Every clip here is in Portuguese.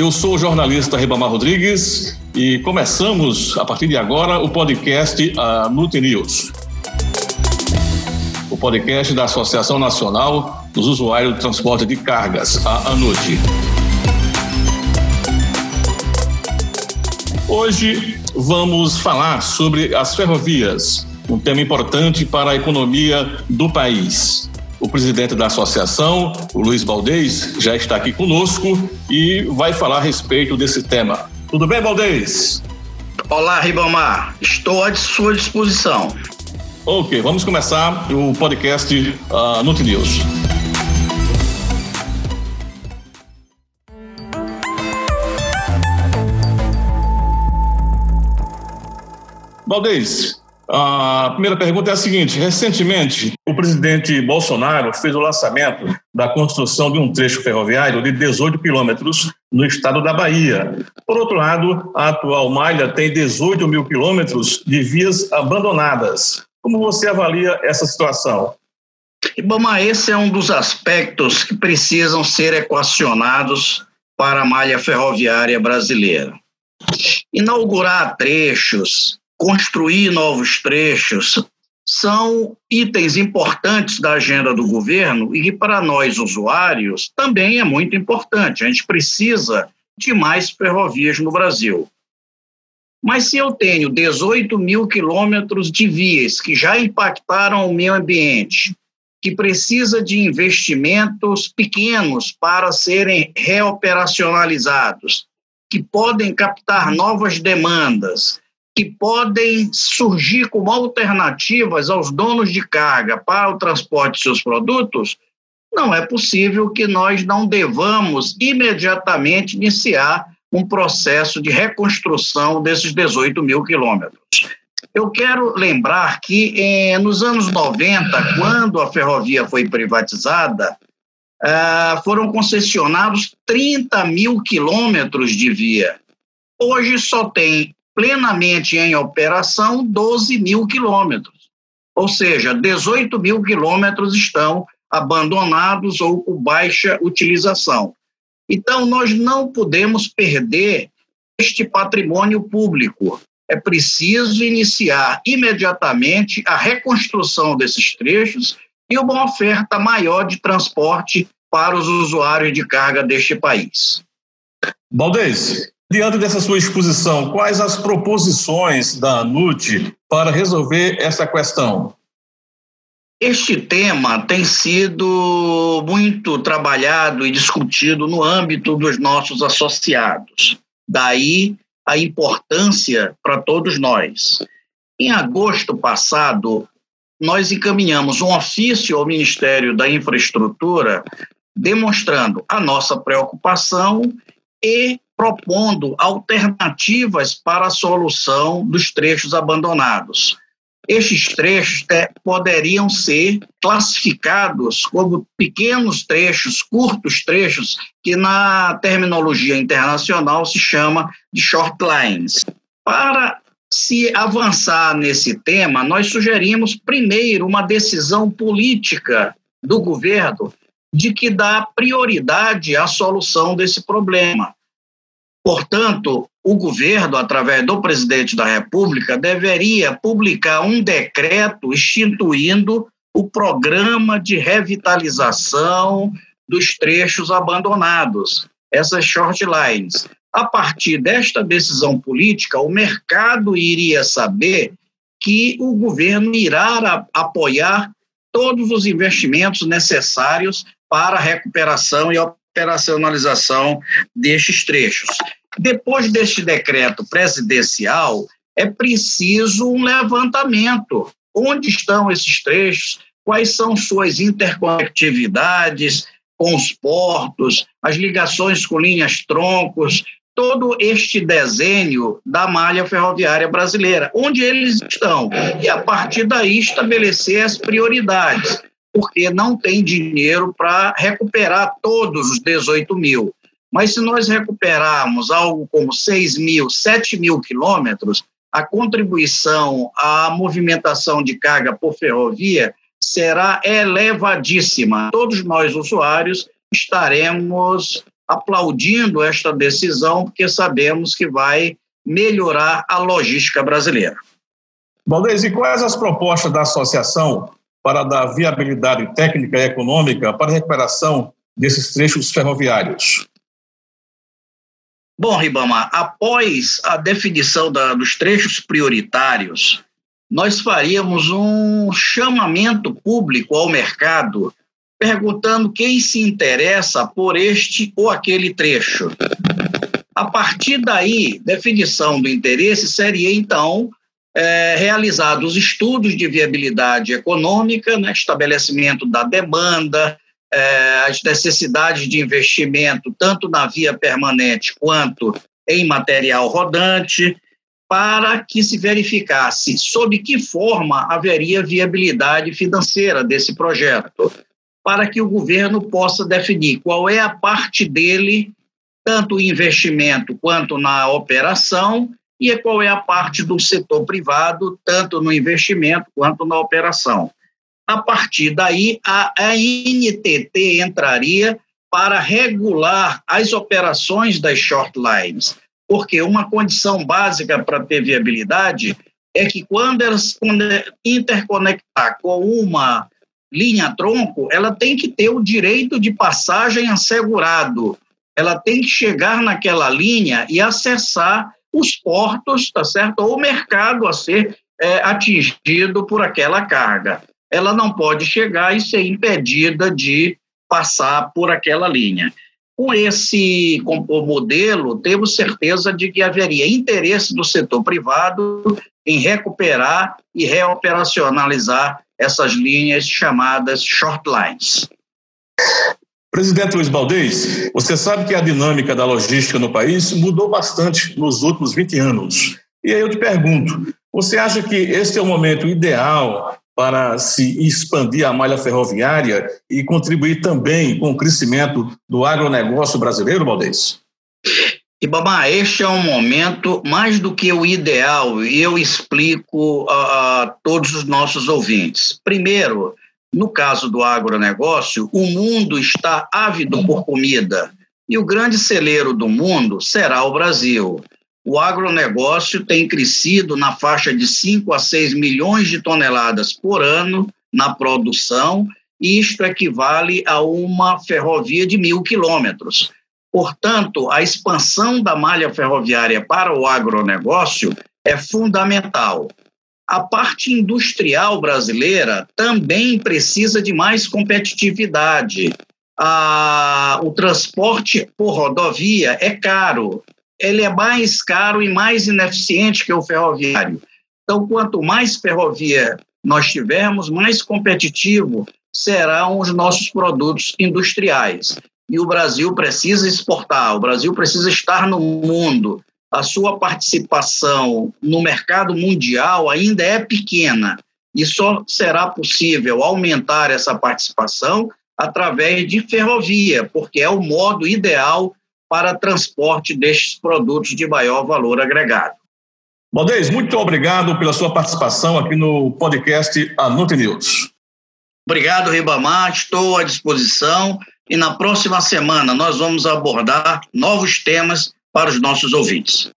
Eu sou o jornalista Ribamar Rodrigues e começamos, a partir de agora, o podcast a Nute News. O podcast da Associação Nacional dos Usuários do Transporte de Cargas, a ANUT. Hoje vamos falar sobre as ferrovias, um tema importante para a economia do país. O presidente da associação, o Luiz Valdez, já está aqui conosco e vai falar a respeito desse tema. Tudo bem, Valdez? Olá, Ribamar. Estou à sua disposição. Ok, vamos começar o podcast uh, Nut News. Valdez, a primeira pergunta é a seguinte: recentemente, o presidente Bolsonaro fez o lançamento da construção de um trecho ferroviário de 18 quilômetros no estado da Bahia. Por outro lado, a atual malha tem 18 mil quilômetros de vias abandonadas. Como você avalia essa situação? Ibama, esse é um dos aspectos que precisam ser equacionados para a malha ferroviária brasileira. Inaugurar trechos construir novos trechos, são itens importantes da agenda do governo e que, para nós usuários, também é muito importante. A gente precisa de mais ferrovias no Brasil. Mas se eu tenho 18 mil quilômetros de vias que já impactaram o meio ambiente, que precisa de investimentos pequenos para serem reoperacionalizados, que podem captar novas demandas, que podem surgir como alternativas aos donos de carga para o transporte de seus produtos, não é possível que nós não devamos imediatamente iniciar um processo de reconstrução desses 18 mil quilômetros. Eu quero lembrar que eh, nos anos 90, quando a ferrovia foi privatizada, eh, foram concessionados 30 mil quilômetros de via. Hoje só tem plenamente em operação 12 mil quilômetros. Ou seja, 18 mil quilômetros estão abandonados ou com baixa utilização. Então, nós não podemos perder este patrimônio público. É preciso iniciar imediatamente a reconstrução desses trechos e uma oferta maior de transporte para os usuários de carga deste país. Baldez, Diante dessa sua exposição, quais as proposições da ANUT para resolver essa questão? Este tema tem sido muito trabalhado e discutido no âmbito dos nossos associados. Daí a importância para todos nós. Em agosto passado, nós encaminhamos um ofício ao Ministério da Infraestrutura demonstrando a nossa preocupação e propondo alternativas para a solução dos trechos abandonados. Estes trechos poderiam ser classificados como pequenos trechos, curtos trechos, que na terminologia internacional se chama de short lines. Para se avançar nesse tema, nós sugerimos primeiro uma decisão política do governo de que dá prioridade à solução desse problema. Portanto, o governo, através do presidente da República, deveria publicar um decreto instituindo o programa de revitalização dos trechos abandonados, essas short lines. A partir desta decisão política, o mercado iria saber que o governo irá apoiar todos os investimentos necessários para a recuperação e operacionalização destes trechos. Depois deste decreto presidencial, é preciso um levantamento. Onde estão esses trechos? Quais são suas interconectividades com os portos, as ligações com linhas troncos, todo este desenho da malha ferroviária brasileira, onde eles estão, e a partir daí estabelecer as prioridades porque não tem dinheiro para recuperar todos os 18 mil. Mas se nós recuperarmos algo como 6 mil, 7 mil quilômetros, a contribuição à movimentação de carga por ferrovia será elevadíssima. Todos nós, usuários, estaremos aplaudindo esta decisão, porque sabemos que vai melhorar a logística brasileira. Valdez, e quais as propostas da associação para dar viabilidade técnica e econômica para a recuperação desses trechos ferroviários? Bom, Ribamar, após a definição da, dos trechos prioritários, nós faríamos um chamamento público ao mercado perguntando quem se interessa por este ou aquele trecho. A partir daí, definição do interesse seria então é, realizados estudos de viabilidade econômica, né, estabelecimento da demanda, é, as necessidades de investimento, tanto na via permanente quanto em material rodante, para que se verificasse sob que forma haveria viabilidade financeira desse projeto, para que o governo possa definir qual é a parte dele, tanto o investimento quanto na operação, e qual é a parte do setor privado, tanto no investimento quanto na operação. A partir daí, a, a NTT entraria para regular as operações das short lines, porque uma condição básica para ter viabilidade é que quando elas interconectar com uma linha tronco, ela tem que ter o direito de passagem assegurado. Ela tem que chegar naquela linha e acessar os portos, tá certo? Ou o mercado a ser é, atingido por aquela carga. Ela não pode chegar e ser impedida de passar por aquela linha. Com esse com o modelo, temos certeza de que haveria interesse do setor privado em recuperar e reoperacionalizar essas linhas chamadas short lines. Presidente Luiz Baldez, você sabe que a dinâmica da logística no país mudou bastante nos últimos 20 anos. E aí eu te pergunto, você acha que este é o momento ideal para se expandir a malha ferroviária e contribuir também com o crescimento do agronegócio brasileiro, Baldez? Ibama, este é um momento mais do que o ideal, e eu explico a, a todos os nossos ouvintes. Primeiro, no caso do agronegócio, o mundo está ávido por comida e o grande celeiro do mundo será o Brasil. O agronegócio tem crescido na faixa de 5 a 6 milhões de toneladas por ano na produção, e isto equivale a uma ferrovia de mil quilômetros. Portanto, a expansão da malha ferroviária para o agronegócio é fundamental a parte industrial brasileira também precisa de mais competitividade. Ah, o transporte por rodovia é caro, ele é mais caro e mais ineficiente que o ferroviário. Então, quanto mais ferrovia nós tivermos, mais competitivo serão os nossos produtos industriais. E o Brasil precisa exportar, o Brasil precisa estar no mundo, a sua participação no mercado mundial ainda é pequena e só será possível aumentar essa participação através de ferrovia, porque é o modo ideal para transporte destes produtos de maior valor agregado. Baldez, muito obrigado pela sua participação aqui no podcast Anute News. Obrigado, Ribamar, estou à disposição e na próxima semana nós vamos abordar novos temas para os nossos ouvintes.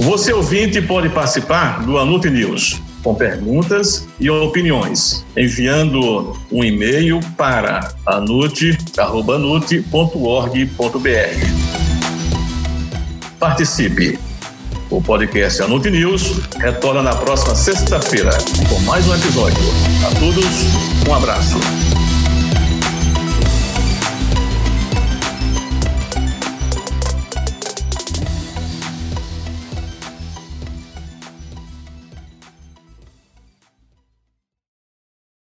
Você ouvinte pode participar do Anute News com perguntas e opiniões, enviando um e-mail para anute.org.br. Participe! O podcast Anute News retorna na próxima sexta-feira com mais um episódio. A todos, um abraço.